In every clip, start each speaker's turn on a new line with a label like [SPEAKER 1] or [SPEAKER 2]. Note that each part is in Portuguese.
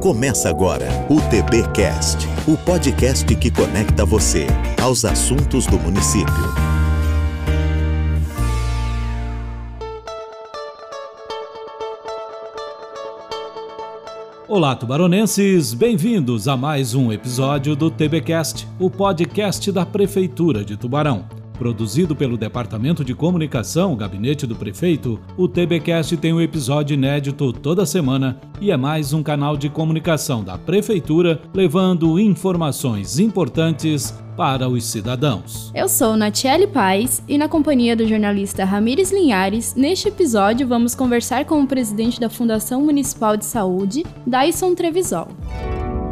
[SPEAKER 1] Começa agora o TBcast, o podcast que conecta você aos assuntos do município.
[SPEAKER 2] Olá, tubaronenses! Bem-vindos a mais um episódio do TBcast, o podcast da Prefeitura de Tubarão. Produzido pelo Departamento de Comunicação, Gabinete do Prefeito, o TBcast tem um episódio inédito toda semana e é mais um canal de comunicação da Prefeitura levando informações importantes para os cidadãos.
[SPEAKER 3] Eu sou Natiele Paz e, na companhia do jornalista Ramires Linhares, neste episódio vamos conversar com o presidente da Fundação Municipal de Saúde, Dyson Trevisol.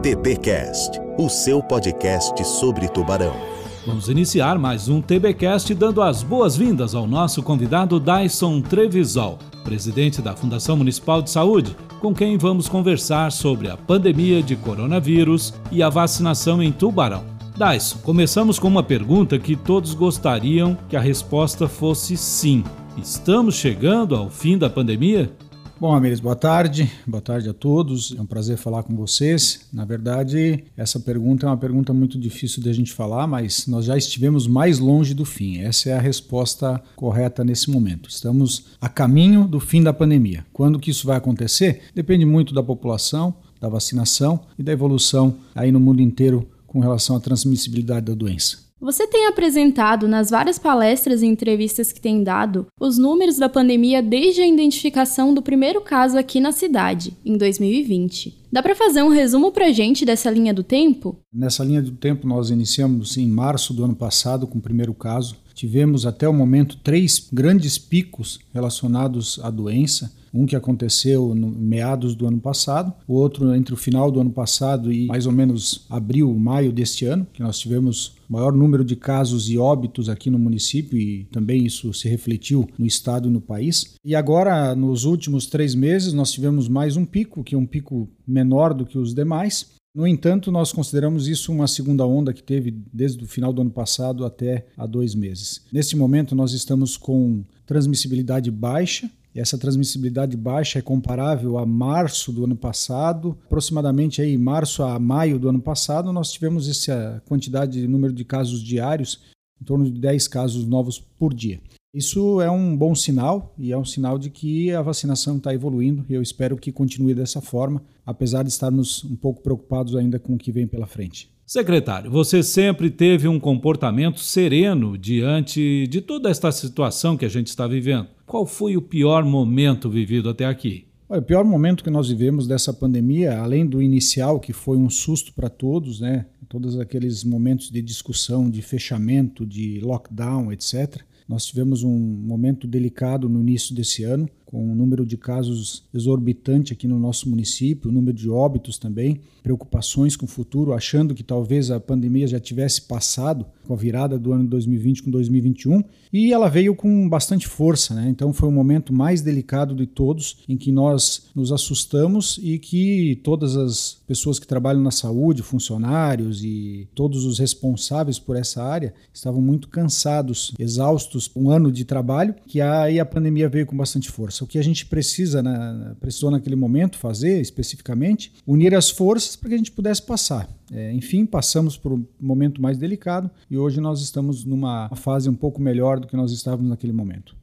[SPEAKER 1] TBcast, o seu podcast sobre tubarão.
[SPEAKER 2] Vamos iniciar mais um TBcast dando as boas-vindas ao nosso convidado Dyson Trevisol, presidente da Fundação Municipal de Saúde, com quem vamos conversar sobre a pandemia de coronavírus e a vacinação em Tubarão. Dyson, começamos com uma pergunta que todos gostariam que a resposta fosse sim. Estamos chegando ao fim da pandemia?
[SPEAKER 4] Bom, Amires, boa tarde. Boa tarde a todos. É um prazer falar com vocês. Na verdade, essa pergunta é uma pergunta muito difícil de a gente falar, mas nós já estivemos mais longe do fim. Essa é a resposta correta nesse momento. Estamos a caminho do fim da pandemia. Quando que isso vai acontecer? Depende muito da população, da vacinação e da evolução aí no mundo inteiro com relação à transmissibilidade da doença.
[SPEAKER 3] Você tem apresentado nas várias palestras e entrevistas que tem dado os números da pandemia desde a identificação do primeiro caso aqui na cidade, em 2020. Dá para fazer um resumo para gente dessa linha do tempo?
[SPEAKER 4] Nessa linha do tempo, nós iniciamos em março do ano passado com o primeiro caso. Tivemos até o momento três grandes picos relacionados à doença um que aconteceu no meados do ano passado, o outro entre o final do ano passado e mais ou menos abril, maio deste ano, que nós tivemos maior número de casos e óbitos aqui no município e também isso se refletiu no estado e no país. E agora, nos últimos três meses, nós tivemos mais um pico, que é um pico menor do que os demais. No entanto, nós consideramos isso uma segunda onda que teve desde o final do ano passado até há dois meses. Neste momento, nós estamos com transmissibilidade baixa, essa transmissibilidade baixa é comparável a março do ano passado, aproximadamente aí março a maio do ano passado, nós tivemos essa quantidade de número de casos diários, em torno de 10 casos novos por dia. Isso é um bom sinal e é um sinal de que a vacinação está evoluindo e eu espero que continue dessa forma, apesar de estarmos um pouco preocupados ainda com o que vem pela frente.
[SPEAKER 2] Secretário, você sempre teve um comportamento sereno diante de toda esta situação que a gente está vivendo. Qual foi o pior momento vivido até aqui?
[SPEAKER 4] O pior momento que nós vivemos dessa pandemia, além do inicial, que foi um susto para todos, né? Todos aqueles momentos de discussão, de fechamento, de lockdown, etc. Nós tivemos um momento delicado no início desse ano, com um número de casos exorbitante aqui no nosso município, o número de óbitos também, preocupações com o futuro, achando que talvez a pandemia já tivesse passado com a virada do ano 2020 com 2021, e ela veio com bastante força, né? Então foi o momento mais delicado de todos em que nós nos assustamos e que todas as pessoas que trabalham na saúde, funcionários e todos os responsáveis por essa área estavam muito cansados, exaustos, um ano de trabalho, que aí a pandemia veio com bastante força O que a gente precisa, né, precisou naquele momento fazer especificamente, unir as forças para que a gente pudesse passar. É, enfim, passamos por um momento mais delicado e hoje nós estamos numa fase um pouco melhor do que nós estávamos naquele momento.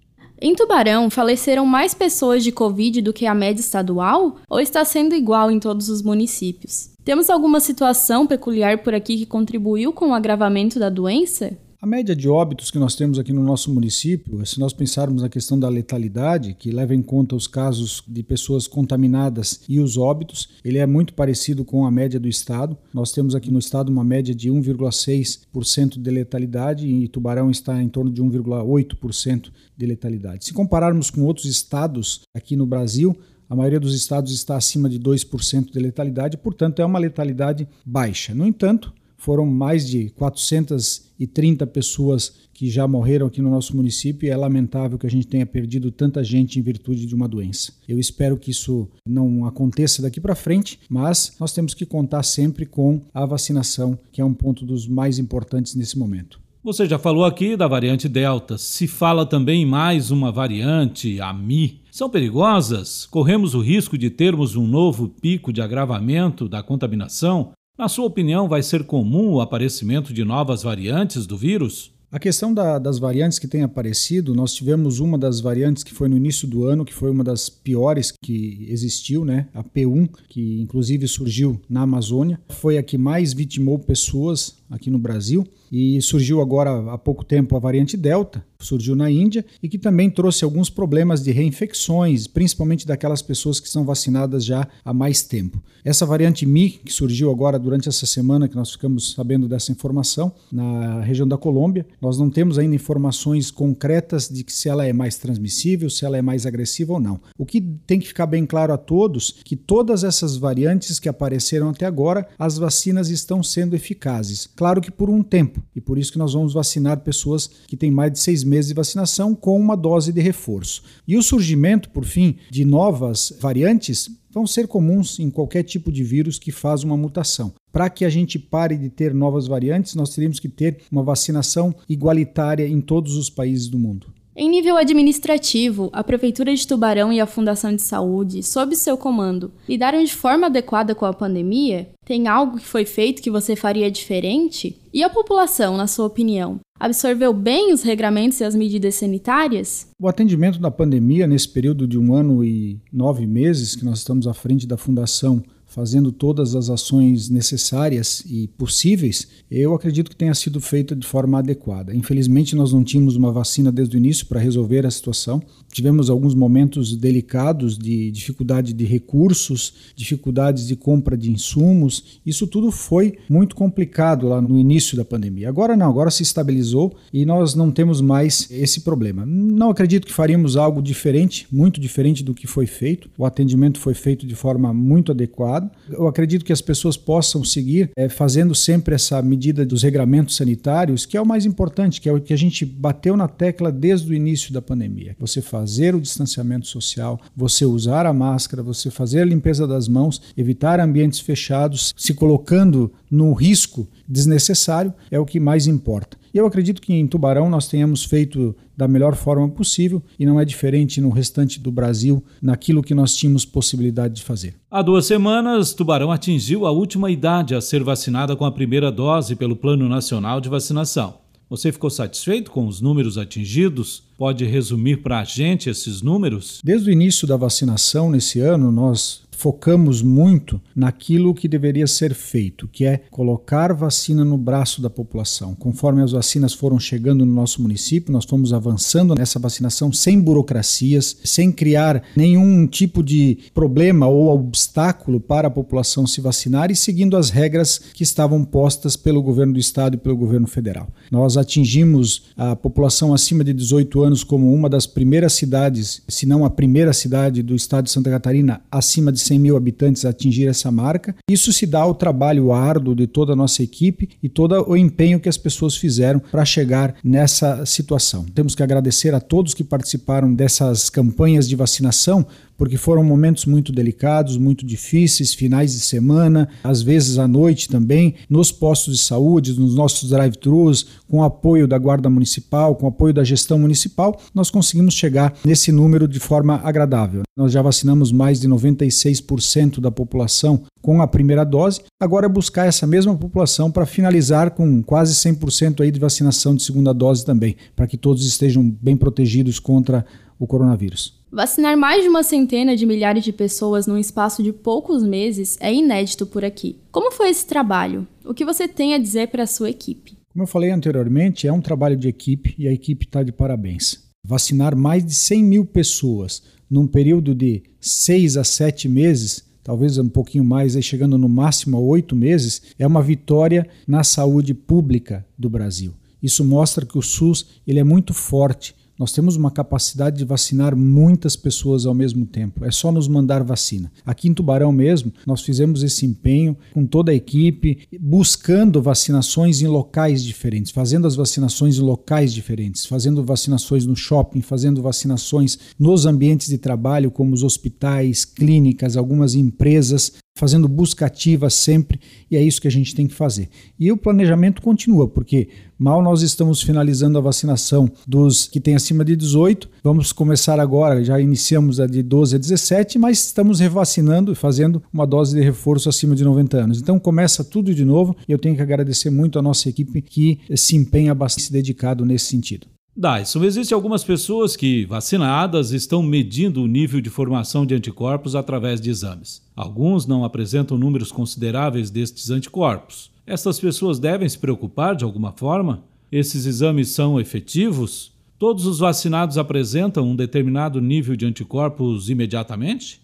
[SPEAKER 3] Em Tubarão, faleceram mais pessoas de Covid do que a média estadual ou está sendo igual em todos os municípios? Temos alguma situação peculiar por aqui que contribuiu com o agravamento da doença?
[SPEAKER 4] A média de óbitos que nós temos aqui no nosso município, se nós pensarmos na questão da letalidade, que leva em conta os casos de pessoas contaminadas e os óbitos, ele é muito parecido com a média do estado. Nós temos aqui no estado uma média de 1,6% de letalidade e Tubarão está em torno de 1,8% de letalidade. Se compararmos com outros estados aqui no Brasil, a maioria dos estados está acima de 2% de letalidade, portanto é uma letalidade baixa. No entanto, foram mais de 430 pessoas que já morreram aqui no nosso município e é lamentável que a gente tenha perdido tanta gente em virtude de uma doença. Eu espero que isso não aconteça daqui para frente, mas nós temos que contar sempre com a vacinação, que é um ponto dos mais importantes nesse momento.
[SPEAKER 2] Você já falou aqui da variante Delta. Se fala também mais uma variante, a Mi. São perigosas? Corremos o risco de termos um novo pico de agravamento da contaminação? Na sua opinião, vai ser comum o aparecimento de novas variantes do vírus?
[SPEAKER 4] A questão da, das variantes que têm aparecido, nós tivemos uma das variantes que foi no início do ano, que foi uma das piores que existiu, né? A P1, que inclusive surgiu na Amazônia, foi a que mais vitimou pessoas aqui no Brasil. E surgiu agora há pouco tempo a variante Delta, surgiu na Índia e que também trouxe alguns problemas de reinfecções, principalmente daquelas pessoas que são vacinadas já há mais tempo. Essa variante Mi, que surgiu agora durante essa semana, que nós ficamos sabendo dessa informação, na região da Colômbia, nós não temos ainda informações concretas de que se ela é mais transmissível, se ela é mais agressiva ou não. O que tem que ficar bem claro a todos que todas essas variantes que apareceram até agora, as vacinas estão sendo eficazes. Claro que por um tempo e por isso que nós vamos vacinar pessoas que têm mais de seis meses de vacinação com uma dose de reforço. E o surgimento, por fim, de novas variantes vão ser comuns em qualquer tipo de vírus que faz uma mutação. Para que a gente pare de ter novas variantes, nós teríamos que ter uma vacinação igualitária em todos os países do mundo.
[SPEAKER 3] Em nível administrativo, a Prefeitura de Tubarão e a Fundação de Saúde, sob seu comando, lidaram de forma adequada com a pandemia? Tem algo que foi feito que você faria diferente? E a população, na sua opinião, absorveu bem os regramentos e as medidas sanitárias?
[SPEAKER 4] O atendimento da pandemia nesse período de um ano e nove meses que nós estamos à frente da Fundação fazendo todas as ações necessárias e possíveis, eu acredito que tenha sido feita de forma adequada. Infelizmente, nós não tínhamos uma vacina desde o início para resolver a situação. Tivemos alguns momentos delicados de dificuldade de recursos, dificuldades de compra de insumos. Isso tudo foi muito complicado lá no início da pandemia. Agora não, agora se estabilizou e nós não temos mais esse problema. Não acredito que faríamos algo diferente, muito diferente do que foi feito. O atendimento foi feito de forma muito adequada eu acredito que as pessoas possam seguir é, fazendo sempre essa medida dos regramentos sanitários, que é o mais importante, que é o que a gente bateu na tecla desde o início da pandemia. Você fazer o distanciamento social, você usar a máscara, você fazer a limpeza das mãos, evitar ambientes fechados, se colocando no risco desnecessário, é o que mais importa. E eu acredito que em Tubarão nós tenhamos feito da melhor forma possível e não é diferente no restante do Brasil, naquilo que nós tínhamos possibilidade de fazer.
[SPEAKER 2] Há duas semanas, Tubarão atingiu a última idade a ser vacinada com a primeira dose pelo Plano Nacional de Vacinação. Você ficou satisfeito com os números atingidos? Pode resumir para a gente esses números?
[SPEAKER 4] Desde o início da vacinação nesse ano, nós focamos muito naquilo que deveria ser feito, que é colocar vacina no braço da população. Conforme as vacinas foram chegando no nosso município, nós fomos avançando nessa vacinação sem burocracias, sem criar nenhum tipo de problema ou obstáculo para a população se vacinar e seguindo as regras que estavam postas pelo governo do estado e pelo governo federal. Nós atingimos a população acima de 18 anos como uma das primeiras cidades, se não a primeira cidade do estado de Santa Catarina acima de 100 mil habitantes atingir essa marca. Isso se dá ao trabalho árduo de toda a nossa equipe e todo o empenho que as pessoas fizeram para chegar nessa situação. Temos que agradecer a todos que participaram dessas campanhas de vacinação, porque foram momentos muito delicados, muito difíceis, finais de semana, às vezes à noite também, nos postos de saúde, nos nossos drive-thrus, com apoio da Guarda Municipal, com apoio da gestão municipal, nós conseguimos chegar nesse número de forma agradável. Nós já vacinamos mais de 96% da população com a primeira dose. Agora é buscar essa mesma população para finalizar com quase 100% aí de vacinação de segunda dose também, para que todos estejam bem protegidos contra o coronavírus.
[SPEAKER 3] Vacinar mais de uma centena de milhares de pessoas num espaço de poucos meses é inédito por aqui. Como foi esse trabalho? O que você tem a dizer para a sua equipe?
[SPEAKER 4] Como eu falei anteriormente, é um trabalho de equipe e a equipe está de parabéns. Vacinar mais de 100 mil pessoas num período de 6 a 7 meses, talvez um pouquinho mais, aí chegando no máximo a 8 meses, é uma vitória na saúde pública do Brasil. Isso mostra que o SUS ele é muito forte nós temos uma capacidade de vacinar muitas pessoas ao mesmo tempo. É só nos mandar vacina. Aqui em Tubarão mesmo, nós fizemos esse empenho com toda a equipe, buscando vacinações em locais diferentes, fazendo as vacinações em locais diferentes, fazendo vacinações no shopping, fazendo vacinações nos ambientes de trabalho, como os hospitais, clínicas, algumas empresas, fazendo busca ativa sempre, e é isso que a gente tem que fazer. E o planejamento continua, porque mal nós estamos finalizando a vacinação dos que têm acima de 18, vamos começar agora, já iniciamos a de 12 a 17, mas estamos revacinando e fazendo uma dose de reforço acima de 90 anos. Então começa tudo de novo, e eu tenho que agradecer muito a nossa equipe que se empenha bastante dedicado nesse sentido.
[SPEAKER 2] Dyson, existem algumas pessoas que, vacinadas, estão medindo o nível de formação de anticorpos através de exames. Alguns não apresentam números consideráveis destes anticorpos. Estas pessoas devem se preocupar de alguma forma? Esses exames são efetivos? Todos os vacinados apresentam um determinado nível de anticorpos imediatamente?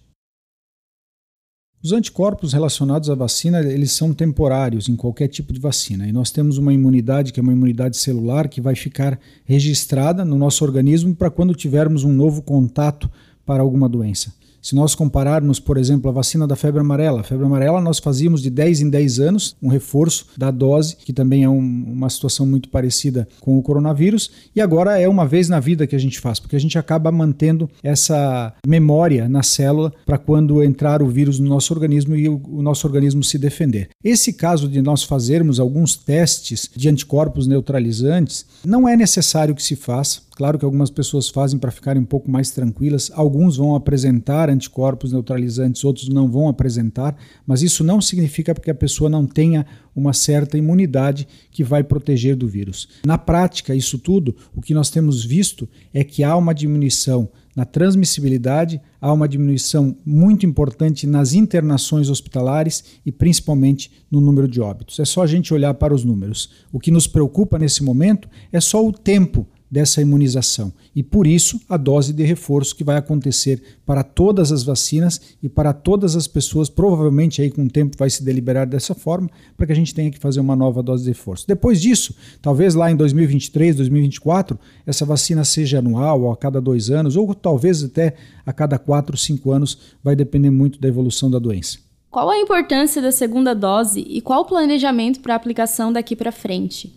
[SPEAKER 4] Os anticorpos relacionados à vacina, eles são temporários em qualquer tipo de vacina. E nós temos uma imunidade que é uma imunidade celular que vai ficar registrada no nosso organismo para quando tivermos um novo contato para alguma doença. Se nós compararmos, por exemplo, a vacina da febre amarela, a febre amarela nós fazíamos de 10 em 10 anos um reforço da dose, que também é um, uma situação muito parecida com o coronavírus, e agora é uma vez na vida que a gente faz, porque a gente acaba mantendo essa memória na célula para quando entrar o vírus no nosso organismo e o, o nosso organismo se defender. Esse caso de nós fazermos alguns testes de anticorpos neutralizantes, não é necessário que se faça Claro que algumas pessoas fazem para ficarem um pouco mais tranquilas, alguns vão apresentar anticorpos neutralizantes, outros não vão apresentar, mas isso não significa que a pessoa não tenha uma certa imunidade que vai proteger do vírus. Na prática, isso tudo, o que nós temos visto é que há uma diminuição na transmissibilidade, há uma diminuição muito importante nas internações hospitalares e principalmente no número de óbitos. É só a gente olhar para os números. O que nos preocupa nesse momento é só o tempo dessa imunização. E por isso, a dose de reforço que vai acontecer para todas as vacinas e para todas as pessoas, provavelmente aí com o tempo vai se deliberar dessa forma, para que a gente tenha que fazer uma nova dose de reforço. Depois disso, talvez lá em 2023, 2024, essa vacina seja anual ou a cada dois anos, ou talvez até a cada quatro, cinco anos, vai depender muito da evolução da doença.
[SPEAKER 3] Qual a importância da segunda dose e qual o planejamento para a aplicação daqui para frente?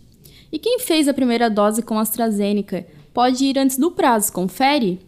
[SPEAKER 3] E quem fez a primeira dose com AstraZeneca pode ir antes do prazo, confere?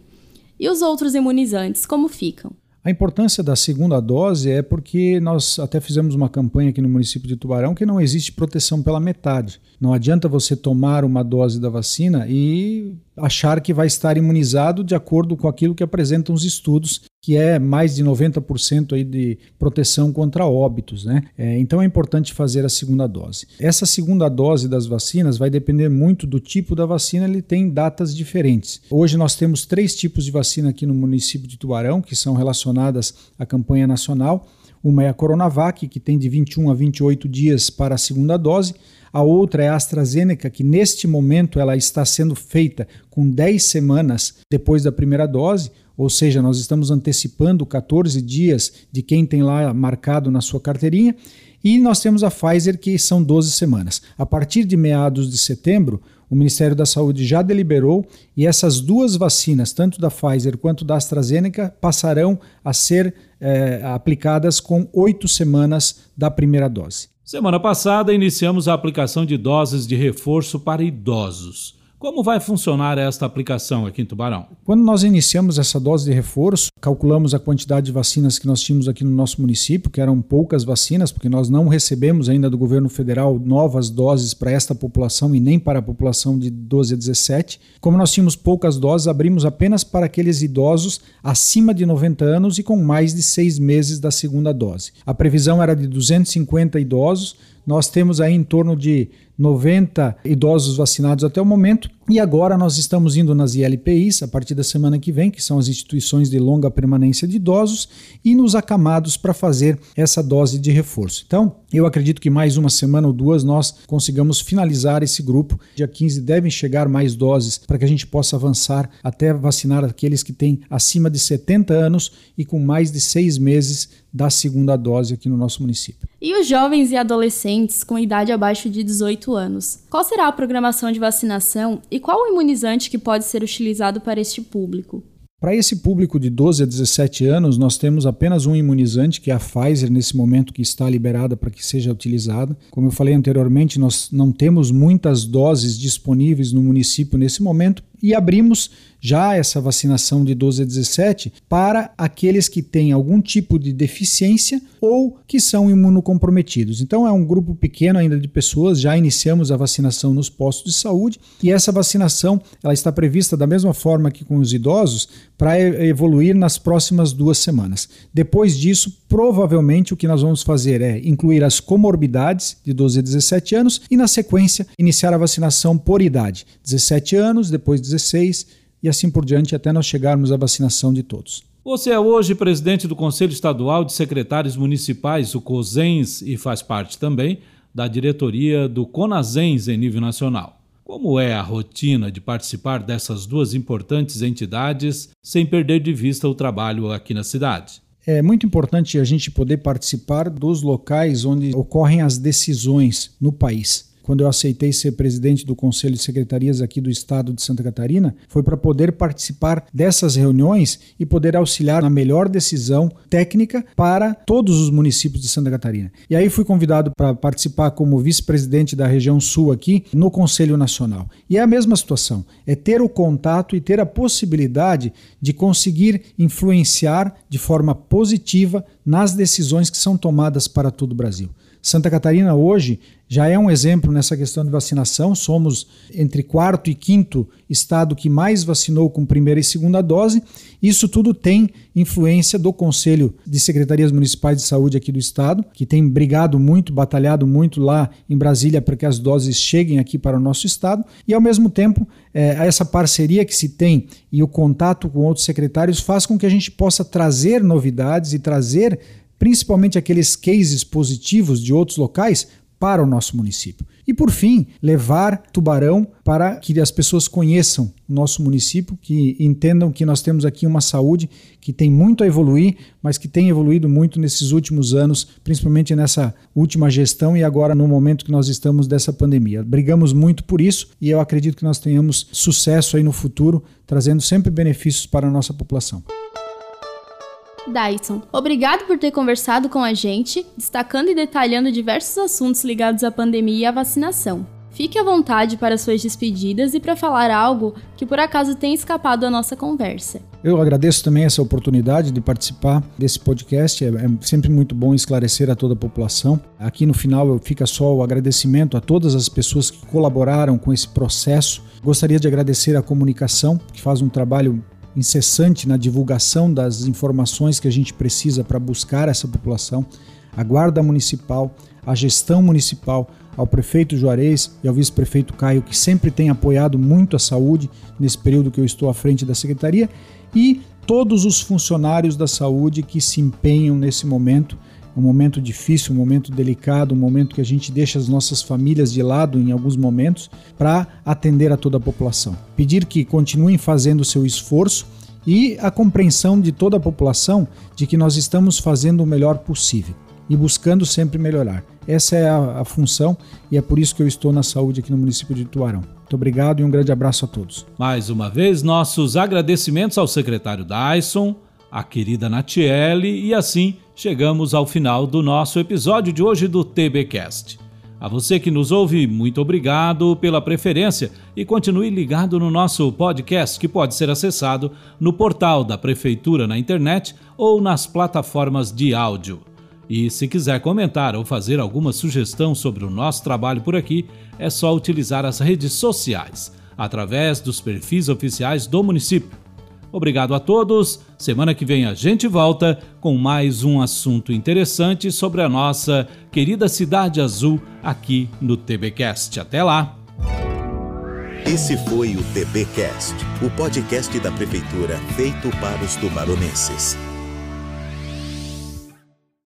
[SPEAKER 3] E os outros imunizantes, como ficam?
[SPEAKER 4] A importância da segunda dose é porque nós até fizemos uma campanha aqui no município de Tubarão que não existe proteção pela metade. Não adianta você tomar uma dose da vacina e achar que vai estar imunizado de acordo com aquilo que apresentam os estudos, que é mais de 90% aí de proteção contra óbitos. Né? É, então é importante fazer a segunda dose. Essa segunda dose das vacinas vai depender muito do tipo da vacina, ele tem datas diferentes. Hoje nós temos três tipos de vacina aqui no município de Tubarão, que são relacionadas à campanha nacional. Uma é a Coronavac, que tem de 21 a 28 dias para a segunda dose. A outra é a AstraZeneca, que neste momento ela está sendo feita com 10 semanas depois da primeira dose, ou seja, nós estamos antecipando 14 dias de quem tem lá marcado na sua carteirinha. E nós temos a Pfizer, que são 12 semanas. A partir de meados de setembro, o Ministério da Saúde já deliberou e essas duas vacinas, tanto da Pfizer quanto da AstraZeneca, passarão a ser é, aplicadas com oito semanas da primeira dose.
[SPEAKER 2] Semana passada, iniciamos a aplicação de doses de reforço para idosos. Como vai funcionar esta aplicação aqui em Tubarão?
[SPEAKER 4] Quando nós iniciamos essa dose de reforço, calculamos a quantidade de vacinas que nós tínhamos aqui no nosso município, que eram poucas vacinas, porque nós não recebemos ainda do governo federal novas doses para esta população e nem para a população de 12 a 17. Como nós tínhamos poucas doses, abrimos apenas para aqueles idosos acima de 90 anos e com mais de seis meses da segunda dose. A previsão era de 250 idosos, nós temos aí em torno de 90 idosos vacinados até o momento. E agora nós estamos indo nas ILPIs a partir da semana que vem, que são as instituições de longa permanência de idosos, e nos acamados para fazer essa dose de reforço. Então, eu acredito que mais uma semana ou duas nós consigamos finalizar esse grupo. Dia 15 devem chegar mais doses para que a gente possa avançar até vacinar aqueles que têm acima de 70 anos e com mais de seis meses da segunda dose aqui no nosso município.
[SPEAKER 3] E os jovens e adolescentes com idade abaixo de 18 anos? Qual será a programação de vacinação qual o imunizante que pode ser utilizado para este público?
[SPEAKER 4] Para esse público de 12 a 17 anos, nós temos apenas um imunizante, que é a Pfizer, nesse momento que está liberada para que seja utilizada. Como eu falei anteriormente, nós não temos muitas doses disponíveis no município nesse momento, E abrimos já essa vacinação de 12 a 17 para aqueles que têm algum tipo de deficiência ou que são imunocomprometidos. Então é um grupo pequeno ainda de pessoas, já iniciamos a vacinação nos postos de saúde e essa vacinação ela está prevista da mesma forma que com os idosos para evoluir nas próximas duas semanas. Depois disso, provavelmente o que nós vamos fazer é incluir as comorbidades de 12 a 17 anos e na sequência iniciar a vacinação por idade, 17 anos, depois 16 e assim por diante até nós chegarmos à vacinação de todos.
[SPEAKER 2] Você é hoje presidente do Conselho Estadual de Secretários Municipais, o COSENS, e faz parte também da diretoria do CONASENS em nível nacional. Como é a rotina de participar dessas duas importantes entidades sem perder de vista o trabalho aqui na cidade?
[SPEAKER 4] É muito importante a gente poder participar dos locais onde ocorrem as decisões no país quando eu aceitei ser presidente do Conselho de Secretarias aqui do Estado de Santa Catarina, foi para poder participar dessas reuniões e poder auxiliar na melhor decisão técnica para todos os municípios de Santa Catarina. E aí fui convidado para participar como vice-presidente da região sul aqui no Conselho Nacional. E é a mesma situação, é ter o contato e ter a possibilidade de conseguir influenciar de forma positiva nas decisões que são tomadas para todo o Brasil. Santa Catarina hoje já é um exemplo nessa questão de vacinação. Somos entre quarto e quinto estado que mais vacinou com primeira e segunda dose. Isso tudo tem influência do Conselho de Secretarias Municipais de Saúde aqui do estado, que tem brigado muito, batalhado muito lá em Brasília para que as doses cheguem aqui para o nosso estado. E ao mesmo tempo, é, essa parceria que se tem e o contato com outros secretários faz com que a gente possa trazer novidades e trazer principalmente aqueles cases positivos de outros locais, para o nosso município. E por fim, levar Tubarão para que as pessoas conheçam o nosso município, que entendam que nós temos aqui uma saúde que tem muito a evoluir, mas que tem evoluído muito nesses últimos anos, principalmente nessa última gestão e agora no momento que nós estamos dessa pandemia. Brigamos muito por isso e eu acredito que nós tenhamos sucesso aí no futuro, trazendo sempre benefícios para a nossa população.
[SPEAKER 3] Dyson, obrigado por ter conversado com a gente, destacando e detalhando diversos assuntos ligados à pandemia e à vacinação. Fique à vontade para suas despedidas e para falar algo que por acaso tenha escapado da nossa conversa.
[SPEAKER 4] Eu agradeço também essa oportunidade de participar desse podcast. É, é sempre muito bom esclarecer a toda a população. Aqui no final fica só o agradecimento a todas as pessoas que colaboraram com esse processo. Gostaria de agradecer a comunicação, que faz um trabalho incessante na divulgação das informações que a gente precisa para buscar essa população, a Guarda Municipal, a gestão municipal, ao prefeito Juarez e ao vice-prefeito Caio, que sempre tem apoiado muito a saúde nesse período que eu estou à frente da secretaria, e todos os funcionários da saúde que se empenham nesse momento um momento difícil, um momento delicado, um momento que a gente deixa as nossas famílias de lado em alguns momentos para atender a toda a população. Pedir que continuem fazendo o seu esforço e a compreensão de toda a população de que nós estamos fazendo o melhor possível e buscando sempre melhorar. Essa é a, a, função e é por isso que eu estou na saúde aqui no município de Tuarão. Muito obrigado e um grande abraço a todos.
[SPEAKER 2] Mais uma vez, nossos agradecimentos ao secretário Dyson, à querida Natiele e assim chegamos ao final do nosso episódio de hoje do TBcast. A você que nos ouve, muito obrigado pela preferência e continue ligado no nosso podcast que pode ser acessado no portal da Prefeitura na internet ou nas plataformas de áudio. E se quiser comentar ou fazer alguma sugestão sobre o nosso trabalho por aqui, é só utilizar as redes sociais, através dos perfis oficiais do município Obrigado a todos. Semana que vem a gente volta com mais um assunto interessante sobre a nossa querida Cidade Azul aqui no TBcast. Até lá.
[SPEAKER 1] Esse foi o TBcast, o podcast da prefeitura feito para os tubaronenses.